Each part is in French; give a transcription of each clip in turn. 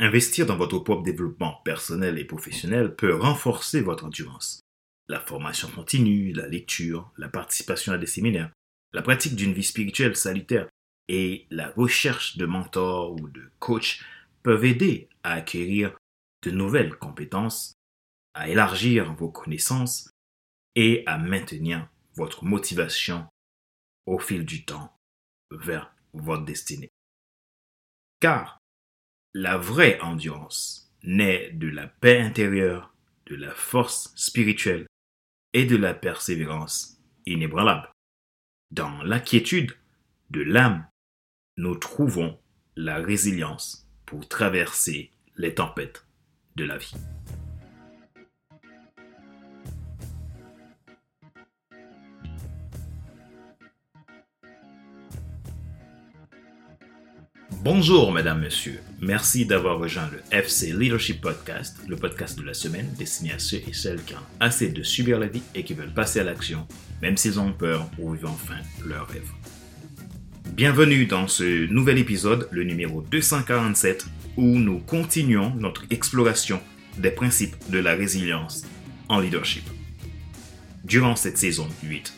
Investir dans votre propre développement personnel et professionnel peut renforcer votre endurance. La formation continue, la lecture, la participation à des séminaires, la pratique d'une vie spirituelle salutaire et la recherche de mentors ou de coachs peuvent aider à acquérir de nouvelles compétences, à élargir vos connaissances et à maintenir votre motivation au fil du temps vers votre destinée. Car la vraie endurance naît de la paix intérieure, de la force spirituelle et de la persévérance inébranlable. Dans l'inquiétude de l'âme, nous trouvons la résilience pour traverser les tempêtes de la vie. Bonjour mesdames, messieurs. Merci d'avoir rejoint le FC Leadership Podcast, le podcast de la semaine destiné à ceux et celles qui ont assez de subir la vie et qui veulent passer à l'action, même s'ils ont peur ou vivent enfin leur rêve. Bienvenue dans ce nouvel épisode, le numéro 247, où nous continuons notre exploration des principes de la résilience en leadership. Durant cette saison 8,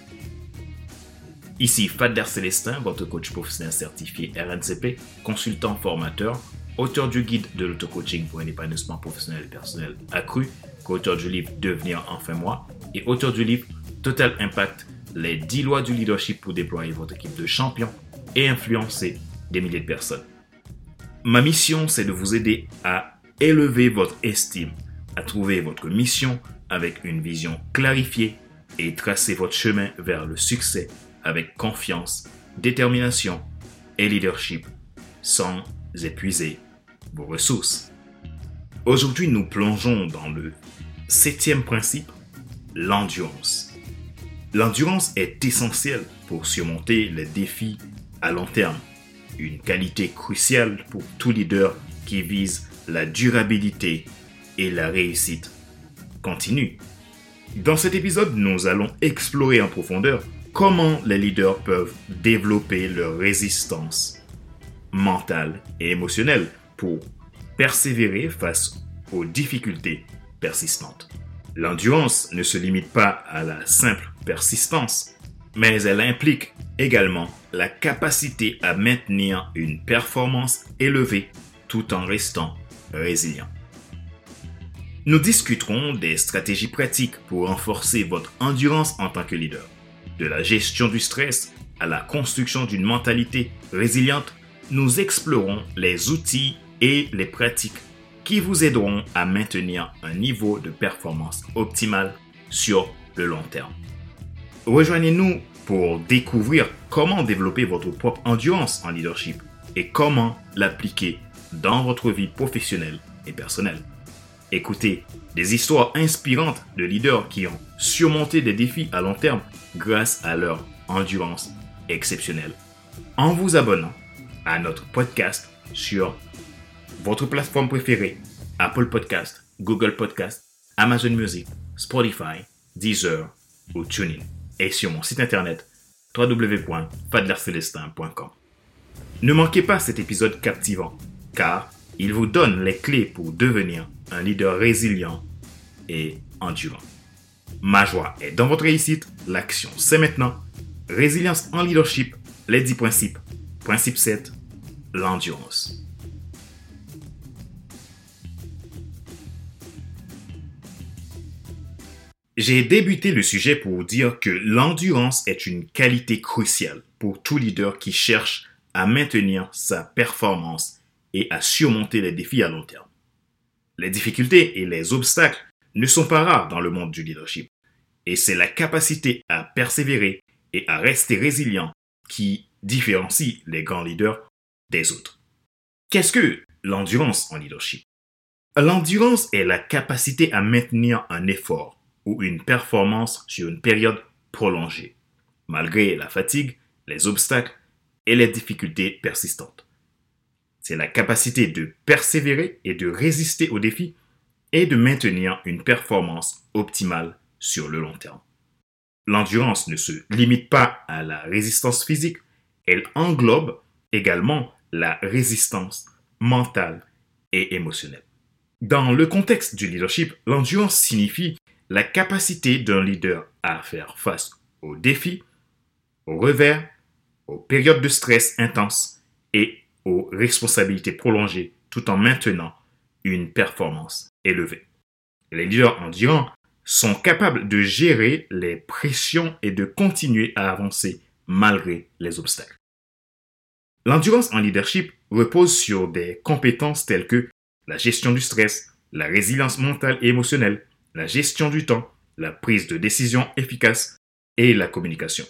Ici Fadler Célestin, votre coach professionnel certifié RNCP, consultant formateur, auteur du guide de l'auto-coaching pour un épanouissement professionnel et personnel accru, co-auteur du livre Devenir enfin moi et auteur du livre Total Impact, les 10 lois du leadership pour déployer votre équipe de champions et influencer des milliers de personnes. Ma mission, c'est de vous aider à élever votre estime, à trouver votre mission avec une vision clarifiée et tracer votre chemin vers le succès avec confiance, détermination et leadership sans épuiser vos ressources. Aujourd'hui, nous plongeons dans le septième principe, l'endurance. L'endurance est essentielle pour surmonter les défis à long terme, une qualité cruciale pour tout leader qui vise la durabilité et la réussite continue. Dans cet épisode, nous allons explorer en profondeur comment les leaders peuvent développer leur résistance mentale et émotionnelle pour persévérer face aux difficultés persistantes? L'endurance ne se limite pas à la simple persistance, mais elle implique également la capacité à maintenir une performance élevée tout en restant résilient. Nous discuterons des stratégies pratiques pour renforcer votre endurance en tant que leader de la gestion du stress à la construction d'une mentalité résiliente, nous explorons les outils et les pratiques qui vous aideront à maintenir un niveau de performance optimal sur le long terme. Rejoignez-nous pour découvrir comment développer votre propre endurance en leadership et comment l'appliquer dans votre vie professionnelle et personnelle. Écoutez des histoires inspirantes de leaders qui ont surmonté des défis à long terme grâce à leur endurance exceptionnelle. En vous abonnant à notre podcast sur votre plateforme préférée, Apple Podcast, Google Podcast, Amazon Music, Spotify, Deezer ou TuneIn. Et sur mon site internet www.fadlercelestin.com. Ne manquez pas cet épisode captivant, car il vous donne les clés pour devenir un leader résilient et endurant. Ma joie est dans votre réussite. L'action, c'est maintenant. Résilience en leadership, les 10 principes. Principe 7, l'endurance. J'ai débuté le sujet pour dire que l'endurance est une qualité cruciale pour tout leader qui cherche à maintenir sa performance et à surmonter les défis à long terme. Les difficultés et les obstacles ne sont pas rares dans le monde du leadership. Et c'est la capacité à persévérer et à rester résilient qui différencie les grands leaders des autres. Qu'est-ce que l'endurance en leadership? L'endurance est la capacité à maintenir un effort ou une performance sur une période prolongée, malgré la fatigue, les obstacles et les difficultés persistantes. C'est la capacité de persévérer et de résister aux défis et de maintenir une performance optimale sur le long terme. L'endurance ne se limite pas à la résistance physique, elle englobe également la résistance mentale et émotionnel. Dans le contexte du leadership, l'endurance signifie la capacité d'un leader à faire face aux défis, aux revers, aux périodes de stress intense et aux responsabilités prolongées tout en maintenant une performance élevée. Les leaders endurants sont capables de gérer les pressions et de continuer à avancer malgré les obstacles. L'endurance en leadership repose sur des compétences telles que la gestion du stress, la résilience mentale et émotionnelle, la gestion du temps, la prise de décision efficace et la communication.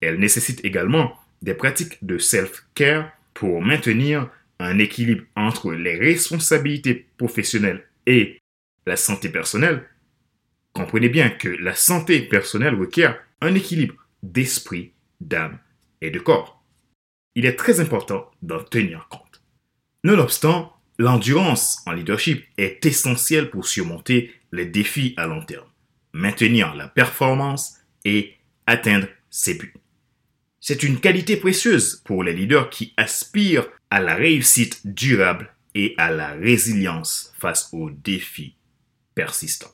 Elle nécessite également des pratiques de self-care pour maintenir un équilibre entre les responsabilités professionnelles et la santé personnelle. Comprenez bien que la santé personnelle requiert un équilibre d'esprit, d'âme et de corps. Il est très important d'en tenir compte. Nonobstant, l'endurance en leadership est essentielle pour surmonter les défis à long terme, maintenir la performance et atteindre ses buts. C'est une qualité précieuse pour les leaders qui aspirent à la réussite durable et à la résilience face aux défis persistants.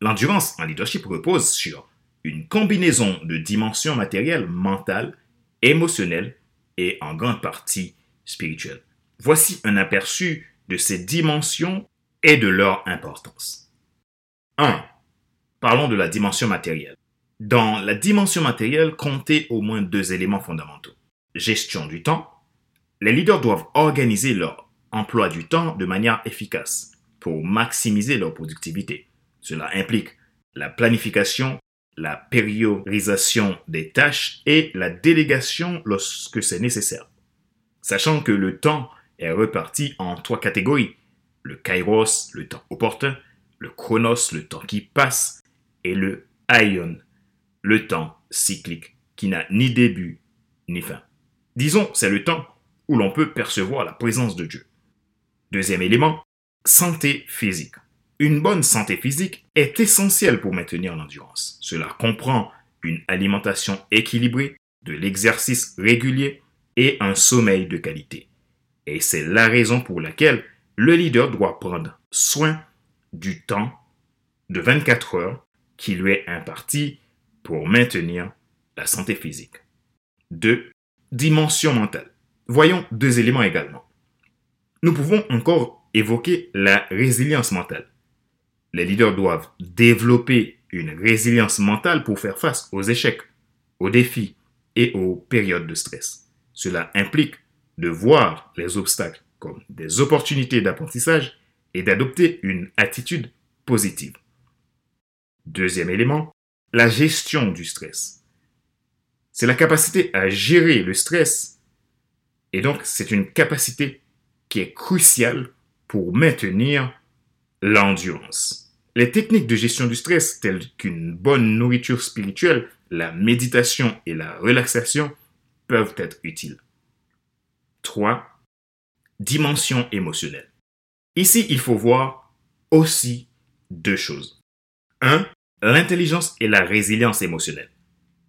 L'endurance en leadership repose sur une combinaison de dimensions matérielles, mentales, émotionnelles et en grande partie spirituelles. Voici un aperçu de ces dimensions et de leur importance. 1. Parlons de la dimension matérielle. Dans la dimension matérielle, comptez au moins deux éléments fondamentaux. Gestion du temps. Les leaders doivent organiser leur emploi du temps de manière efficace pour maximiser leur productivité. Cela implique la planification, la périorisation des tâches et la délégation lorsque c'est nécessaire. Sachant que le temps est reparti en trois catégories. Le kairos, le temps opportun, le chronos, le temps qui passe, et le aion, le temps cyclique qui n'a ni début ni fin. Disons, c'est le temps où l'on peut percevoir la présence de Dieu. Deuxième élément, santé physique. Une bonne santé physique est essentielle pour maintenir l'endurance. Cela comprend une alimentation équilibrée, de l'exercice régulier et un sommeil de qualité. Et c'est la raison pour laquelle le leader doit prendre soin du temps de 24 heures qui lui est imparti pour maintenir la santé physique. 2. Dimension mentale. Voyons deux éléments également. Nous pouvons encore évoquer la résilience mentale. Les leaders doivent développer une résilience mentale pour faire face aux échecs, aux défis et aux périodes de stress. Cela implique de voir les obstacles comme des opportunités d'apprentissage et d'adopter une attitude positive. Deuxième élément, la gestion du stress. C'est la capacité à gérer le stress. Et donc, c'est une capacité qui est cruciale pour maintenir l'endurance. Les techniques de gestion du stress, telles qu'une bonne nourriture spirituelle, la méditation et la relaxation, peuvent être utiles. 3. Dimension émotionnelle. Ici, il faut voir aussi deux choses. 1 l'intelligence et la résilience émotionnelle.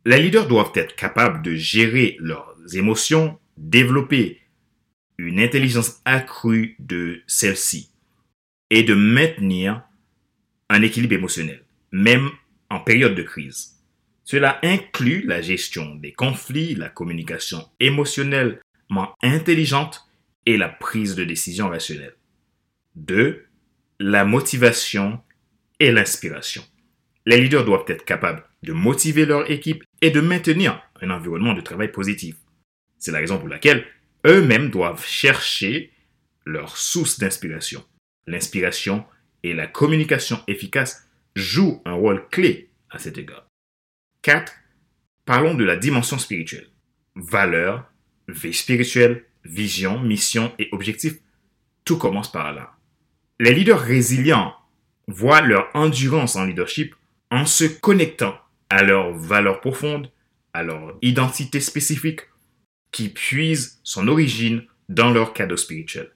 Les leaders doivent être capables de gérer leurs émotions, développer une intelligence accrue de celles-ci et de maintenir un équilibre émotionnel, même en période de crise. Cela inclut la gestion des conflits, la communication émotionnellement intelligente et la prise de décision rationnelle. 2. La motivation et l'inspiration. Les leaders doivent être capables de motiver leur équipe et de maintenir un environnement de travail positif. C'est la raison pour laquelle eux-mêmes doivent chercher leur source d'inspiration. L'inspiration et la communication efficace jouent un rôle clé à cet égard. 4. Parlons de la dimension spirituelle. Valeurs, vie spirituelle, vision, mission et objectif. Tout commence par là. Les leaders résilients voient leur endurance en leadership en se connectant à leurs valeurs profondes, à leur identité spécifique, qui puisent son origine dans leur cadeau spirituel.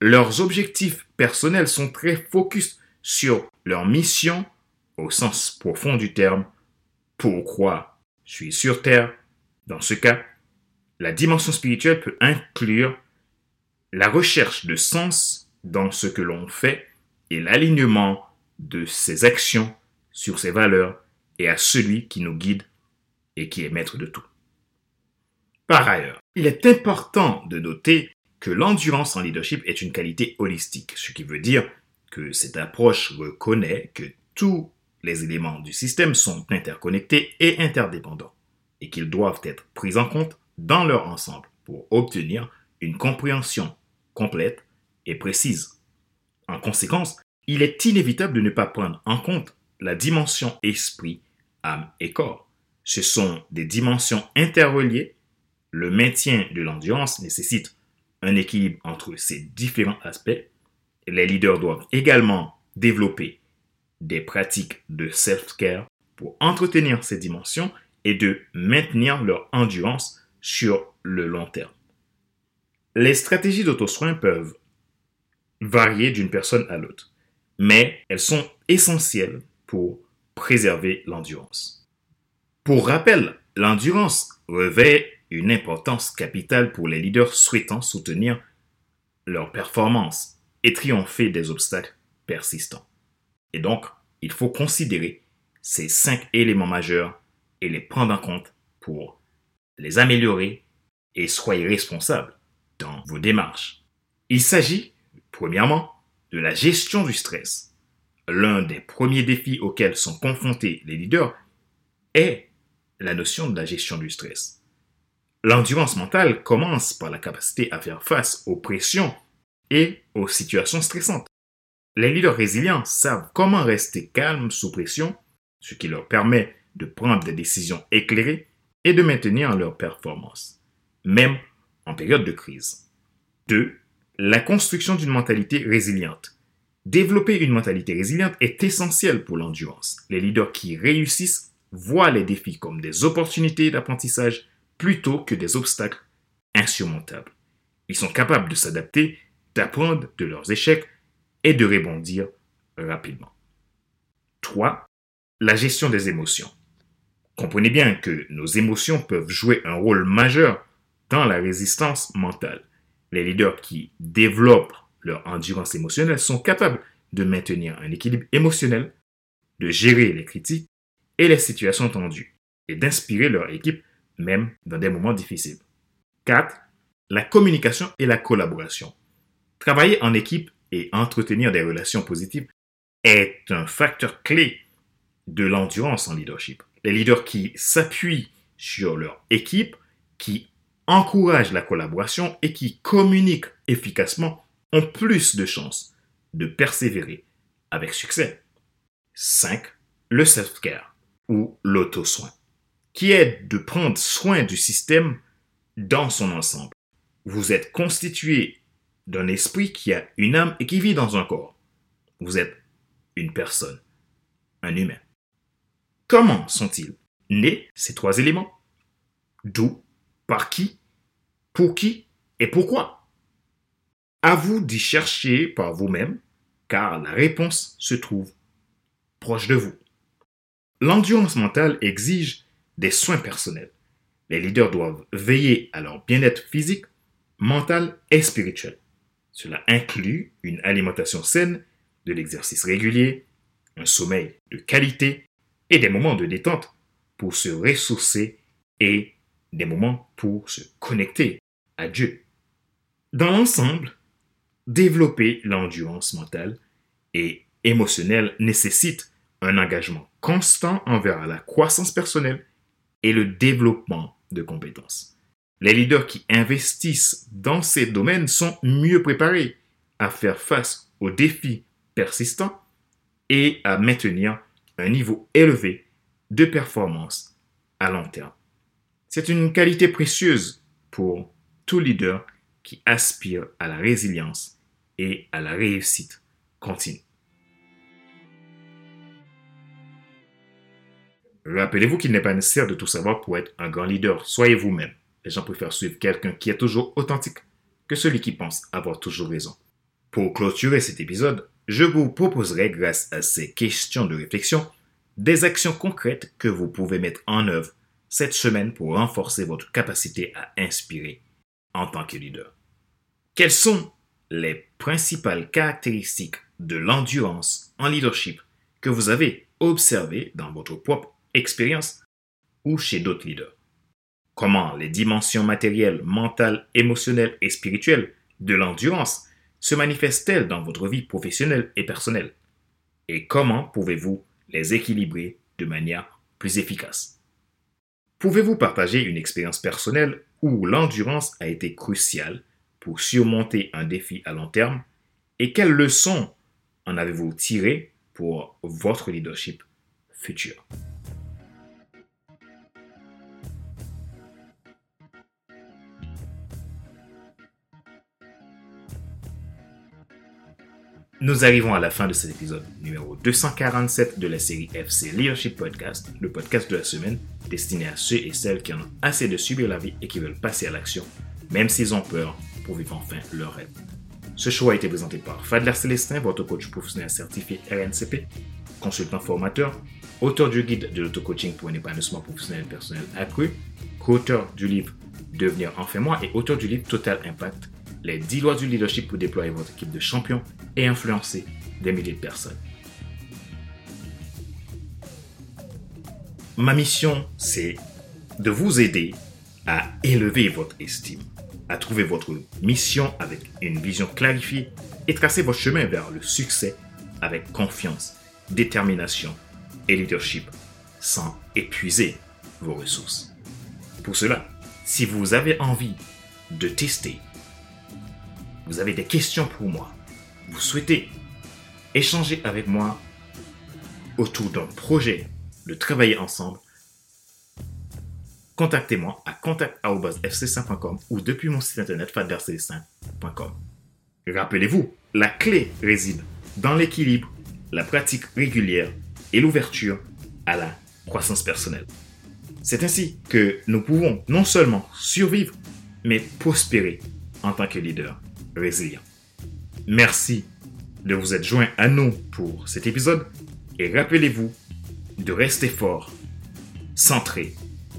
Leurs objectifs personnels sont très focus sur leur mission au sens profond du terme. Pourquoi je suis sur Terre Dans ce cas, la dimension spirituelle peut inclure la recherche de sens, dans ce que l'on fait et l'alignement de ses actions sur ses valeurs et à celui qui nous guide et qui est maître de tout. Par ailleurs, il est important de noter que l'endurance en leadership est une qualité holistique, ce qui veut dire que cette approche reconnaît que tous les éléments du système sont interconnectés et interdépendants, et qu'ils doivent être pris en compte dans leur ensemble pour obtenir une compréhension complète et précise. En conséquence, il est inévitable de ne pas prendre en compte la dimension esprit, âme et corps. Ce sont des dimensions interreliées. Le maintien de l'endurance nécessite un équilibre entre ces différents aspects. Les leaders doivent également développer des pratiques de self-care pour entretenir ces dimensions et de maintenir leur endurance sur le long terme. Les stratégies d'auto-soin peuvent varier d'une personne à l'autre, mais elles sont essentielles pour préserver l'endurance. Pour rappel, l'endurance revêt une importance capitale pour les leaders souhaitant soutenir leur performance et triompher des obstacles persistants. Et donc, il faut considérer ces cinq éléments majeurs et les prendre en compte pour les améliorer et soyez responsables dans vos démarches. Il s'agit, premièrement, de la gestion du stress. L'un des premiers défis auxquels sont confrontés les leaders est la notion de la gestion du stress. L'endurance mentale commence par la capacité à faire face aux pressions et aux situations stressantes. Les leaders résilients savent comment rester calmes sous pression, ce qui leur permet de prendre des décisions éclairées et de maintenir leur performance, même en période de crise. 2. La construction d'une mentalité résiliente. Développer une mentalité résiliente est essentiel pour l'endurance. Les leaders qui réussissent voient les défis comme des opportunités d'apprentissage plutôt que des obstacles insurmontables. Ils sont capables de s'adapter, d'apprendre de leurs échecs et de rebondir rapidement. 3. La gestion des émotions. Comprenez bien que nos émotions peuvent jouer un rôle majeur dans la résistance mentale. Les leaders qui développent leur endurance émotionnelle sont capables de maintenir un équilibre émotionnel, de gérer les critiques et les situations tendues, et d'inspirer leur équipe même dans des moments difficiles. 4. La communication et la collaboration. Travailler en équipe et entretenir des relations positives est un facteur clé de l'endurance en leadership. Les leaders qui s'appuient sur leur équipe, qui encouragent la collaboration et qui communiquent efficacement ont plus de chances de persévérer avec succès. 5. Le self-care ou l'auto-soin, qui est de prendre soin du système dans son ensemble. Vous êtes constitué d'un esprit qui a une âme et qui vit dans un corps. Vous êtes une personne, un humain. Comment sont-ils nés ces trois éléments? D'où Par qui Pour qui Et pourquoi? À vous d'y chercher par vous-même, car la réponse se trouve proche de vous. L'endurance mentale exige des soins personnels. Les leaders doivent veiller à leur bien-être physique, mental et spirituel. Cela inclut une alimentation saine, de l'exercice régulier, un sommeil de qualité et des moments de détente pour se ressourcer et des moments pour se connecter à Dieu. Dans l'ensemble, développer l'endurance mentale et émotionnelle nécessite un engagement constant envers la croissance personnelle et le développement de compétences. Les leaders qui investissent dans ces domaines sont mieux préparés à faire face aux défis persistants et à maintenir un niveau élevé de performance à long terme. C'est une qualité précieuse pour tout leader qui aspire à la résilience et à la réussite continue. Rappelez-vous qu'il n'est pas nécessaire de tout savoir pour être un grand leader. Soyez vous-même les gens préfèrent suivre quelqu'un qui est toujours authentique que celui qui pense avoir toujours raison. Pour clôturer cet épisode, je vous proposerai, grâce à ces questions de réflexion, des actions concrètes que vous pouvez mettre en œuvre cette semaine pour renforcer votre capacité à inspirer en tant que leader. Quelles sont les principales caractéristiques de l'endurance en leadership que vous avez observées dans votre propre expérience ou chez d'autres leaders. Comment les dimensions matérielles, mentales, émotionnelles et spirituelles de l'endurance se manifestent-elles dans votre vie professionnelle et personnelle? Et comment pouvez-vous les équilibrer de manière plus efficace? Pouvez-vous partager une expérience personnelle où l'endurance a été cruciale pour surmonter un défi à long terme? Et quelles leçons en avez-vous tiré pour votre leadership futur? Nous arrivons à la fin de cet épisode numéro 247 de la série FC Leadership Podcast, le podcast de la semaine destiné à ceux et celles qui en ont assez de subir la vie et qui veulent passer à l'action, même s'ils ont peur, pour vivre enfin leur rêve. Ce show a été présenté par Fadler Célestin, votre coach professionnel certifié RNCP, consultant formateur, auteur du guide de l'auto-coaching pour un épanouissement professionnel et personnel accru, co-auteur du livre Devenir enfin moi et auteur du livre Total Impact les 10 lois du leadership pour déployer votre équipe de champions et influencer des milliers de personnes. Ma mission, c'est de vous aider à élever votre estime, à trouver votre mission avec une vision clarifiée et tracer votre chemin vers le succès avec confiance, détermination et leadership sans épuiser vos ressources. Pour cela, si vous avez envie de tester vous avez des questions pour moi, vous souhaitez échanger avec moi autour d'un projet de travailler ensemble, contactez-moi à contact.fc5.com ou depuis mon site internet faderc5.com. Rappelez-vous, la clé réside dans l'équilibre, la pratique régulière et l'ouverture à la croissance personnelle. C'est ainsi que nous pouvons non seulement survivre, mais prospérer en tant que leader résilient. Merci de vous être joint à nous pour cet épisode et rappelez-vous de rester fort, centré